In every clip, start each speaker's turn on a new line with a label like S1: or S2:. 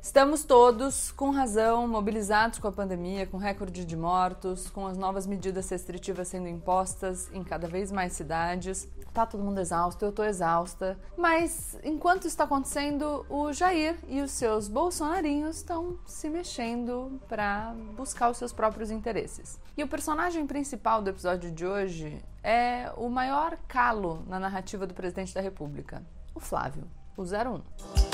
S1: Estamos todos, com razão, mobilizados com a pandemia, com recorde de mortos, com as novas medidas restritivas sendo impostas em cada vez mais cidades. Tá todo mundo exausto, eu tô exausta. Mas enquanto está acontecendo, o Jair e os seus bolsonarinhos estão se mexendo para buscar os seus próprios interesses. E o personagem principal do episódio de hoje é o maior calo na narrativa do presidente da República, o Flávio, o 01.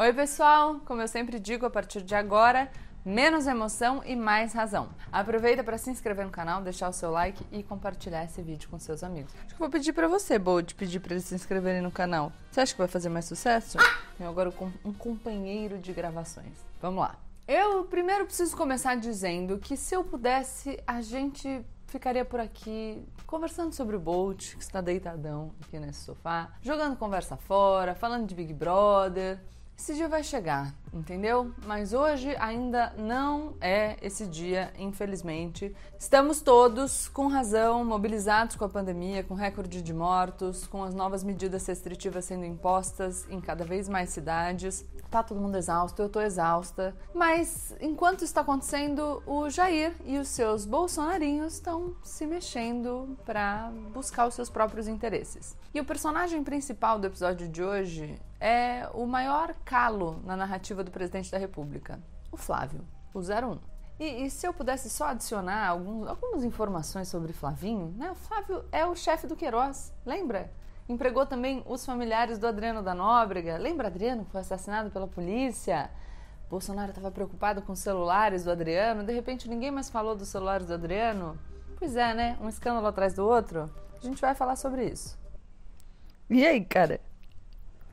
S1: Oi, pessoal! Como eu sempre digo, a partir de agora, menos emoção e mais razão. Aproveita para se inscrever no canal, deixar o seu like e compartilhar esse vídeo com seus amigos. Acho que vou pedir para você, Bold, pedir para eles se inscreverem no canal. Você acha que vai fazer mais sucesso? Eu agora com um companheiro de gravações. Vamos lá. Eu primeiro preciso começar dizendo que se eu pudesse, a gente ficaria por aqui conversando sobre o Bolt, que está deitadão aqui nesse sofá, jogando conversa fora, falando de Big Brother, esse dia vai chegar, entendeu? Mas hoje ainda não é esse dia, infelizmente. Estamos todos, com razão, mobilizados com a pandemia, com recorde de mortos, com as novas medidas restritivas sendo impostas em cada vez mais cidades. Tá todo mundo exausto, eu tô exausta. Mas enquanto está acontecendo, o Jair e os seus bolsonarinhos estão se mexendo para buscar os seus próprios interesses. E o personagem principal do episódio de hoje é o maior calo na narrativa do presidente da República, o Flávio, o 01. E, e se eu pudesse só adicionar alguns, algumas informações sobre Flavinho, né? O Flávio é o chefe do Queiroz, lembra? Empregou também os familiares do Adriano da Nóbrega. Lembra Adriano que foi assassinado pela polícia? Bolsonaro estava preocupado com os celulares do Adriano, de repente ninguém mais falou dos celulares do Adriano. Pois é, né? Um escândalo atrás do outro. A gente vai falar sobre isso. E aí, cara?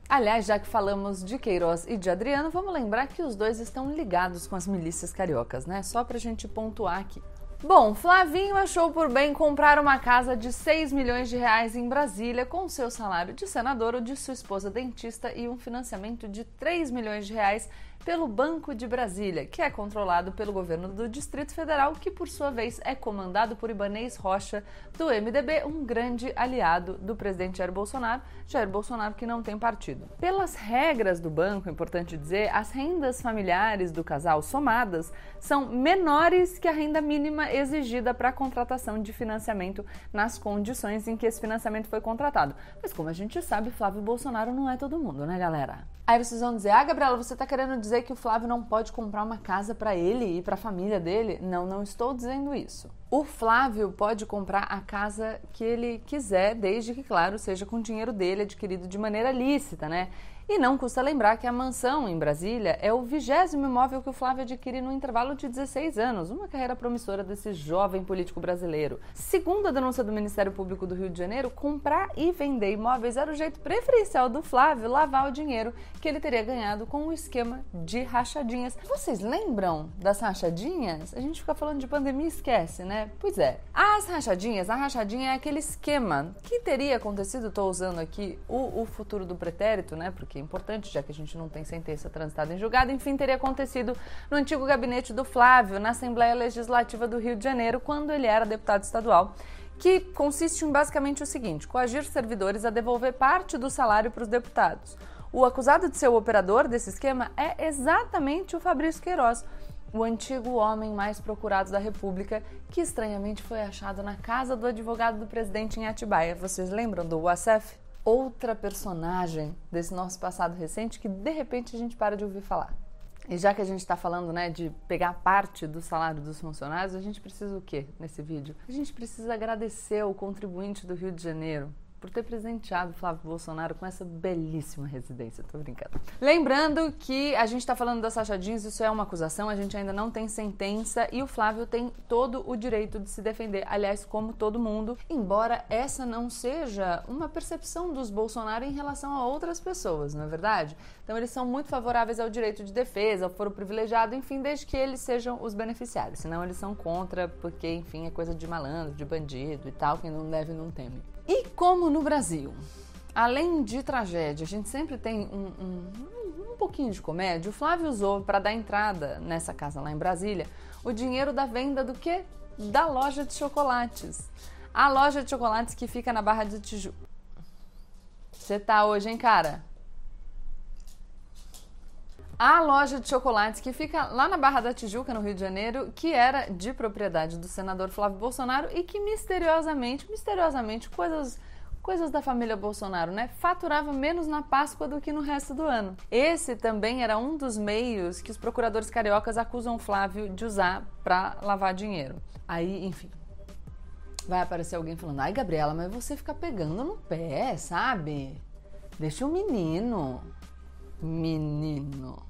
S1: Aliás, já que falamos de Queiroz e de Adriano, vamos lembrar que os dois estão ligados com as milícias cariocas, né? Só pra gente pontuar aqui. Bom, Flavinho achou por bem comprar uma casa de 6 milhões de reais em Brasília com seu salário de senador ou de sua esposa dentista e um financiamento de 3 milhões de reais pelo Banco de Brasília, que é controlado pelo governo do Distrito Federal, que por sua vez é comandado por Ibanês Rocha, do MDB, um grande aliado do presidente Jair Bolsonaro, Jair Bolsonaro que não tem partido. Pelas regras do banco, é importante dizer, as rendas familiares do casal somadas são menores que a renda mínima exigida para a contratação de financiamento nas condições em que esse financiamento foi contratado. Mas como a gente sabe, Flávio Bolsonaro não é todo mundo, né, galera? Aí vocês vão dizer: "Ah, Gabriela, você está querendo dizer que o Flávio não pode comprar uma casa para ele e para a família dele?" Não, não estou dizendo isso. O Flávio pode comprar a casa que ele quiser, desde que, claro, seja com dinheiro dele adquirido de maneira lícita, né? E não custa lembrar que a mansão em Brasília é o vigésimo imóvel que o Flávio adquire no intervalo de 16 anos, uma carreira promissora desse jovem político brasileiro. Segundo a denúncia do Ministério Público do Rio de Janeiro, comprar e vender imóveis era o jeito preferencial do Flávio lavar o dinheiro que ele teria ganhado com o um esquema de rachadinhas. Vocês lembram das rachadinhas? A gente fica falando de pandemia e esquece, né? Pois é. As rachadinhas, a rachadinha é aquele esquema que teria acontecido, estou usando aqui o, o futuro do pretérito, né? Porque que é importante, já que a gente não tem sentença transitada em julgado, enfim, teria acontecido no antigo gabinete do Flávio, na Assembleia Legislativa do Rio de Janeiro, quando ele era deputado estadual que consiste em basicamente o seguinte: coagir servidores a devolver parte do salário para os deputados. O acusado de ser o operador desse esquema é exatamente o Fabrício Queiroz, o antigo homem mais procurado da República, que estranhamente foi achado na casa do advogado do presidente em Atibaia. Vocês lembram do UASF? outra personagem desse nosso passado recente que de repente a gente para de ouvir falar. E já que a gente está falando né, de pegar parte do salário dos funcionários, a gente precisa o quê nesse vídeo? A gente precisa agradecer ao contribuinte do Rio de Janeiro, por ter presenteado Flávio Bolsonaro com essa belíssima residência. Tô brincando. Lembrando que a gente está falando das rachadinhas, isso é uma acusação, a gente ainda não tem sentença e o Flávio tem todo o direito de se defender, aliás, como todo mundo, embora essa não seja uma percepção dos Bolsonaro em relação a outras pessoas, não é verdade? Então eles são muito favoráveis ao direito de defesa, ao foro privilegiado, enfim, desde que eles sejam os beneficiários. Senão eles são contra, porque, enfim, é coisa de malandro, de bandido e tal, quem não deve não teme. E como no Brasil, além de tragédia, a gente sempre tem um, um, um pouquinho de comédia, o Flávio usou para dar entrada nessa casa lá em Brasília o dinheiro da venda do quê? Da loja de chocolates. A loja de chocolates que fica na Barra de Tijuca. você tá hoje, hein, cara? A loja de chocolates que fica lá na Barra da Tijuca, no Rio de Janeiro, que era de propriedade do senador Flávio Bolsonaro e que misteriosamente, misteriosamente, coisas coisas da família Bolsonaro, né? Faturava menos na Páscoa do que no resto do ano. Esse também era um dos meios que os procuradores cariocas acusam Flávio de usar para lavar dinheiro. Aí, enfim, vai aparecer alguém falando: "Ai, Gabriela, mas você fica pegando no pé, sabe? Deixa o menino. Menino.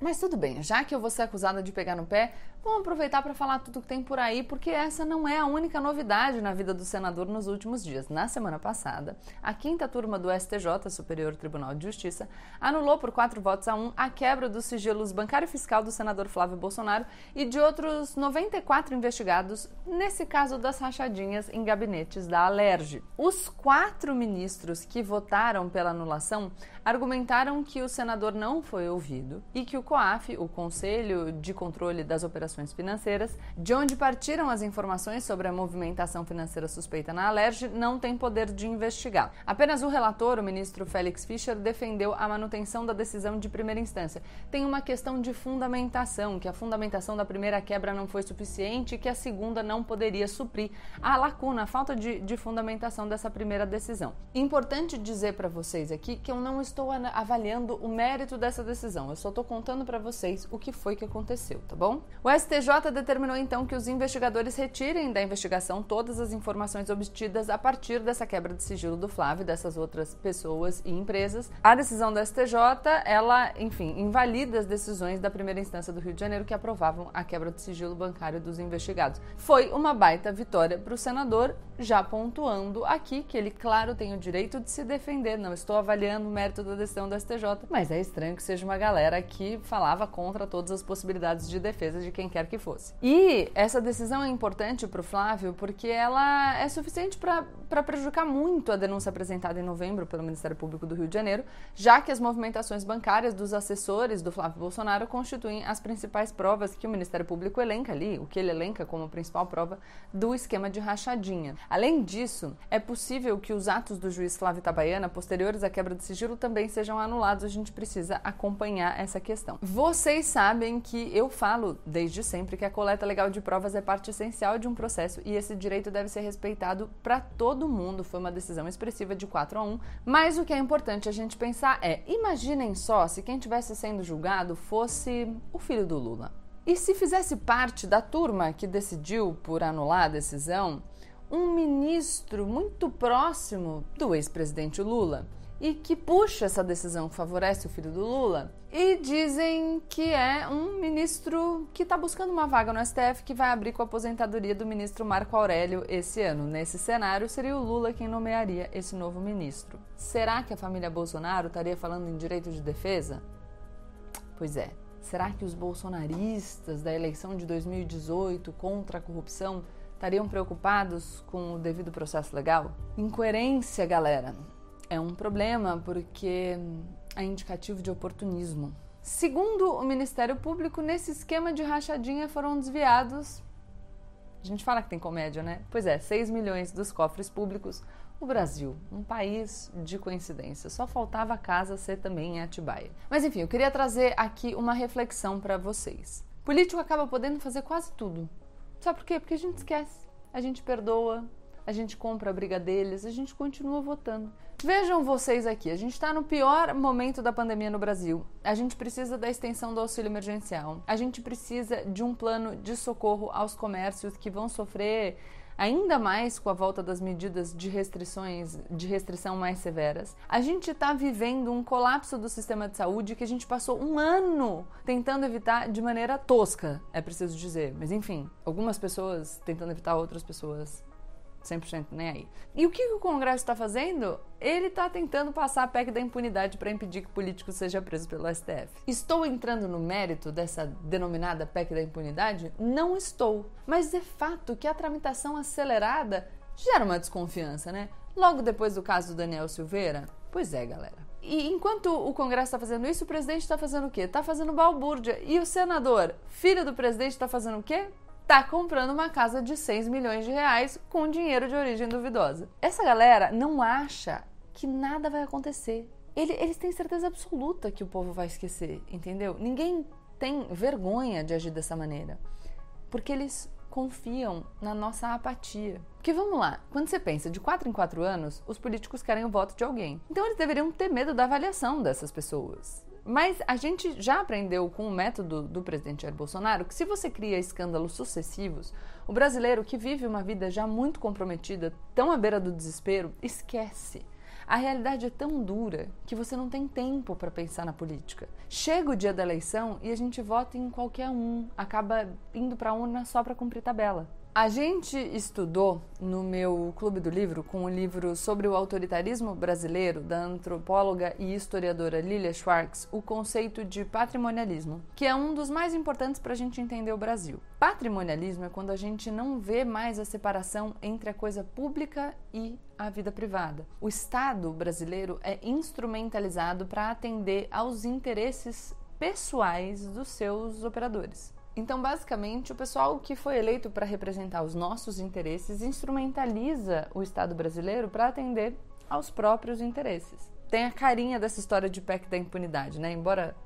S1: Mas tudo bem, já que eu vou ser acusada de pegar no pé, vamos aproveitar para falar tudo que tem por aí, porque essa não é a única novidade na vida do senador nos últimos dias. Na semana passada, a quinta turma do STJ, Superior Tribunal de Justiça, anulou por quatro votos a um a quebra dos sigilos bancário e fiscal do senador Flávio Bolsonaro e de outros 94 investigados, nesse caso das rachadinhas em gabinetes da Alerj. Os quatro ministros que votaram pela anulação argumentaram que o senador não foi ouvido e que o COAF, o Conselho de Controle das Operações Financeiras, de onde partiram as informações sobre a movimentação financeira suspeita na Alerj, não tem poder de investigar. Apenas o relator, o ministro Félix Fischer, defendeu a manutenção da decisão de primeira instância. Tem uma questão de fundamentação, que a fundamentação da primeira quebra não foi suficiente e que a segunda não poderia suprir a lacuna, a falta de, de fundamentação dessa primeira decisão. Importante dizer para vocês aqui que eu não estou avaliando o mérito dessa decisão, eu só estou contando para vocês o que foi que aconteceu, tá bom? O STJ determinou então que os investigadores retirem da investigação todas as informações obtidas a partir dessa quebra de sigilo do Flávio e dessas outras pessoas e empresas. A decisão do STJ, ela, enfim, invalida as decisões da primeira instância do Rio de Janeiro que aprovavam a quebra de sigilo bancário dos investigados. Foi uma baita vitória para o senador, já pontuando aqui que ele, claro, tem o direito de se defender. Não estou avaliando o mérito da decisão do STJ, mas é estranho que seja uma galera que falava contra todas as possibilidades de defesa de quem quer que fosse. E essa decisão é importante para o Flávio porque ela é suficiente para prejudicar muito a denúncia apresentada em novembro pelo Ministério Público do Rio de Janeiro, já que as movimentações bancárias dos assessores do Flávio Bolsonaro constituem as principais provas que o Ministério Público elenca ali, o que ele elenca como principal prova do esquema de rachadinha. Além disso, é possível que os atos do juiz Flávio Itabaiana, posteriores à quebra de sigilo, também sejam anulados, a gente precisa acompanhar essa questão. Vocês sabem que eu falo desde sempre que a coleta legal de provas é parte essencial de um processo e esse direito deve ser respeitado para todo mundo. Foi uma decisão expressiva de 4 a 1, mas o que é importante a gente pensar é: imaginem só se quem estivesse sendo julgado fosse o filho do Lula. E se fizesse parte da turma que decidiu por anular a decisão, um ministro muito próximo do ex-presidente Lula e que puxa essa decisão que favorece o filho do Lula. E dizem que é um ministro que está buscando uma vaga no STF que vai abrir com a aposentadoria do ministro Marco Aurélio esse ano. Nesse cenário, seria o Lula quem nomearia esse novo ministro. Será que a família Bolsonaro estaria falando em direito de defesa? Pois é. Será que os bolsonaristas da eleição de 2018 contra a corrupção estariam preocupados com o devido processo legal? Incoerência, galera é um problema porque é indicativo de oportunismo. Segundo o Ministério Público, nesse esquema de rachadinha foram desviados. A gente fala que tem comédia, né? Pois é, 6 milhões dos cofres públicos. O Brasil, um país de coincidência. Só faltava a casa ser também em Atibaia. Mas enfim, eu queria trazer aqui uma reflexão para vocês. político acaba podendo fazer quase tudo. Sabe por quê? Porque a gente esquece, a gente perdoa, a gente compra a briga deles, a gente continua votando. Vejam vocês aqui, a gente está no pior momento da pandemia no Brasil. A gente precisa da extensão do auxílio emergencial. A gente precisa de um plano de socorro aos comércios que vão sofrer ainda mais com a volta das medidas de restrições, de restrição mais severas. A gente está vivendo um colapso do sistema de saúde que a gente passou um ano tentando evitar de maneira tosca, é preciso dizer. Mas enfim, algumas pessoas tentando evitar outras pessoas 100% nem aí. E o que o Congresso está fazendo? Ele está tentando passar a PEC da impunidade para impedir que político seja preso pelo STF. Estou entrando no mérito dessa denominada PEC da impunidade? Não estou. Mas é fato que a tramitação acelerada gera uma desconfiança, né? Logo depois do caso do Daniel Silveira? Pois é, galera. E enquanto o Congresso está fazendo isso, o presidente está fazendo o quê? Está fazendo balbúrdia. E o senador, filho do presidente, está fazendo o quê? Tá comprando uma casa de 6 milhões de reais com dinheiro de origem duvidosa. Essa galera não acha que nada vai acontecer. Ele, eles têm certeza absoluta que o povo vai esquecer, entendeu? Ninguém tem vergonha de agir dessa maneira. Porque eles confiam na nossa apatia. Porque vamos lá, quando você pensa de 4 em 4 anos, os políticos querem o voto de alguém. Então eles deveriam ter medo da avaliação dessas pessoas. Mas a gente já aprendeu com o método do presidente Jair Bolsonaro que se você cria escândalos sucessivos, o brasileiro que vive uma vida já muito comprometida, tão à beira do desespero, esquece. A realidade é tão dura que você não tem tempo para pensar na política. Chega o dia da eleição e a gente vota em qualquer um, acaba indo para a urna só para cumprir tabela. A gente estudou no meu clube do livro, com o um livro sobre o autoritarismo brasileiro, da antropóloga e historiadora Lilia Schwartz, o conceito de patrimonialismo, que é um dos mais importantes para a gente entender o Brasil. Patrimonialismo é quando a gente não vê mais a separação entre a coisa pública e a vida privada. O Estado brasileiro é instrumentalizado para atender aos interesses pessoais dos seus operadores. Então, basicamente, o pessoal que foi eleito para representar os nossos interesses instrumentaliza o Estado brasileiro para atender aos próprios interesses. Tem a carinha dessa história de PEC da impunidade, né? Embora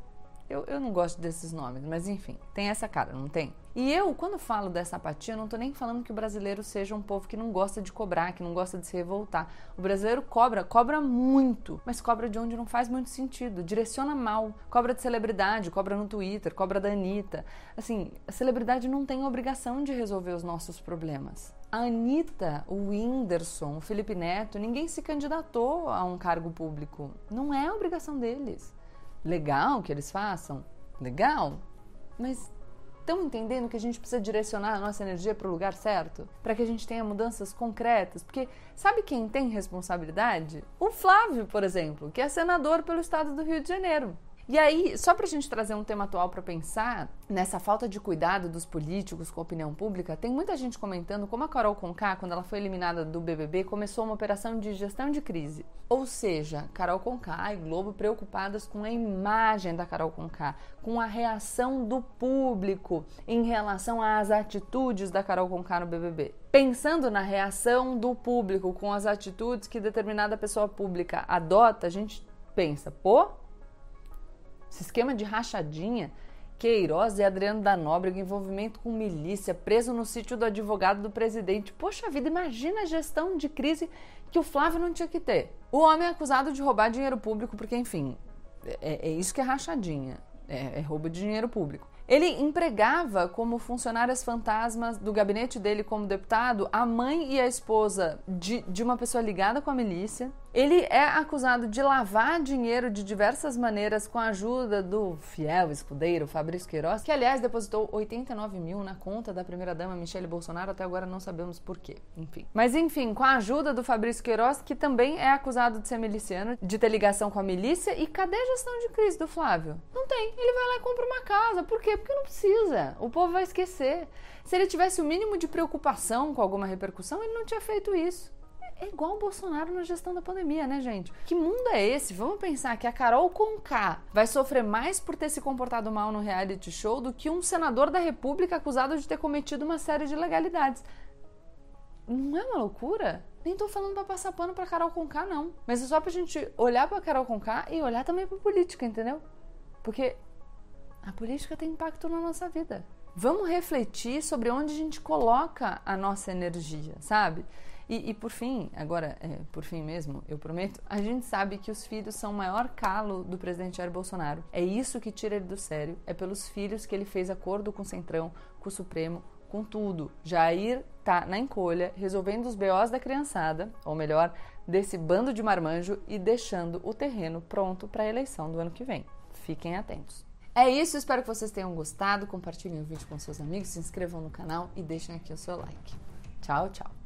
S1: eu, eu não gosto desses nomes, mas enfim, tem essa cara, não tem? E eu, quando falo dessa apatia, não estou nem falando que o brasileiro seja um povo que não gosta de cobrar, que não gosta de se revoltar. O brasileiro cobra, cobra muito, mas cobra de onde não faz muito sentido, direciona mal. Cobra de celebridade, cobra no Twitter, cobra da Anitta. Assim, a celebridade não tem obrigação de resolver os nossos problemas. A Anitta, o Whindersson, o Felipe Neto, ninguém se candidatou a um cargo público. Não é obrigação deles. Legal que eles façam, legal, mas estão entendendo que a gente precisa direcionar a nossa energia para o lugar certo? Para que a gente tenha mudanças concretas? Porque sabe quem tem responsabilidade? O Flávio, por exemplo, que é senador pelo estado do Rio de Janeiro. E aí, só para a gente trazer um tema atual para pensar, nessa falta de cuidado dos políticos com a opinião pública, tem muita gente comentando como a Carol Conká, quando ela foi eliminada do BBB, começou uma operação de gestão de crise. Ou seja, Carol Conká e Globo preocupadas com a imagem da Carol Conká, com a reação do público em relação às atitudes da Carol Conká no BBB. Pensando na reação do público com as atitudes que determinada pessoa pública adota, a gente pensa, pô, esse esquema de rachadinha, Queiroz e Adriano da Nóbrega, envolvimento com milícia, preso no sítio do advogado do presidente. Poxa vida, imagina a gestão de crise que o Flávio não tinha que ter. O homem é acusado de roubar dinheiro público, porque, enfim, é, é isso que é rachadinha, é, é roubo de dinheiro público. Ele empregava como funcionárias fantasmas do gabinete dele como deputado a mãe e a esposa de, de uma pessoa ligada com a milícia. Ele é acusado de lavar dinheiro de diversas maneiras com a ajuda do fiel escudeiro Fabrício Queiroz, que aliás depositou 89 mil na conta da primeira-dama Michele Bolsonaro, até agora não sabemos por quê. Enfim. Mas enfim, com a ajuda do Fabrício Queiroz, que também é acusado de ser miliciano, de ter ligação com a milícia. E cadê a gestão de crise do Flávio? Não tem. Ele vai lá e compra uma casa. Por quê? Porque não precisa. O povo vai esquecer. Se ele tivesse o mínimo de preocupação com alguma repercussão, ele não tinha feito isso. É igual o Bolsonaro na gestão da pandemia, né, gente? Que mundo é esse? Vamos pensar que a Carol Conká vai sofrer mais por ter se comportado mal no reality show do que um senador da República acusado de ter cometido uma série de ilegalidades. Não é uma loucura? Nem tô falando pra passar pano pra Carol Conká, não. Mas é só pra gente olhar pra Carol Conká e olhar também pra política, entendeu? Porque a política tem impacto na nossa vida. Vamos refletir sobre onde a gente coloca a nossa energia, sabe? E, e por fim, agora, é, por fim mesmo, eu prometo, a gente sabe que os filhos são o maior calo do presidente Jair Bolsonaro. É isso que tira ele do sério. É pelos filhos que ele fez acordo com o Centrão, com o Supremo, com tudo. Jair tá na encolha, resolvendo os BOs da criançada, ou melhor, desse bando de marmanjo e deixando o terreno pronto para a eleição do ano que vem. Fiquem atentos. É isso, espero que vocês tenham gostado. Compartilhem o vídeo com seus amigos, se inscrevam no canal e deixem aqui o seu like. Tchau, tchau.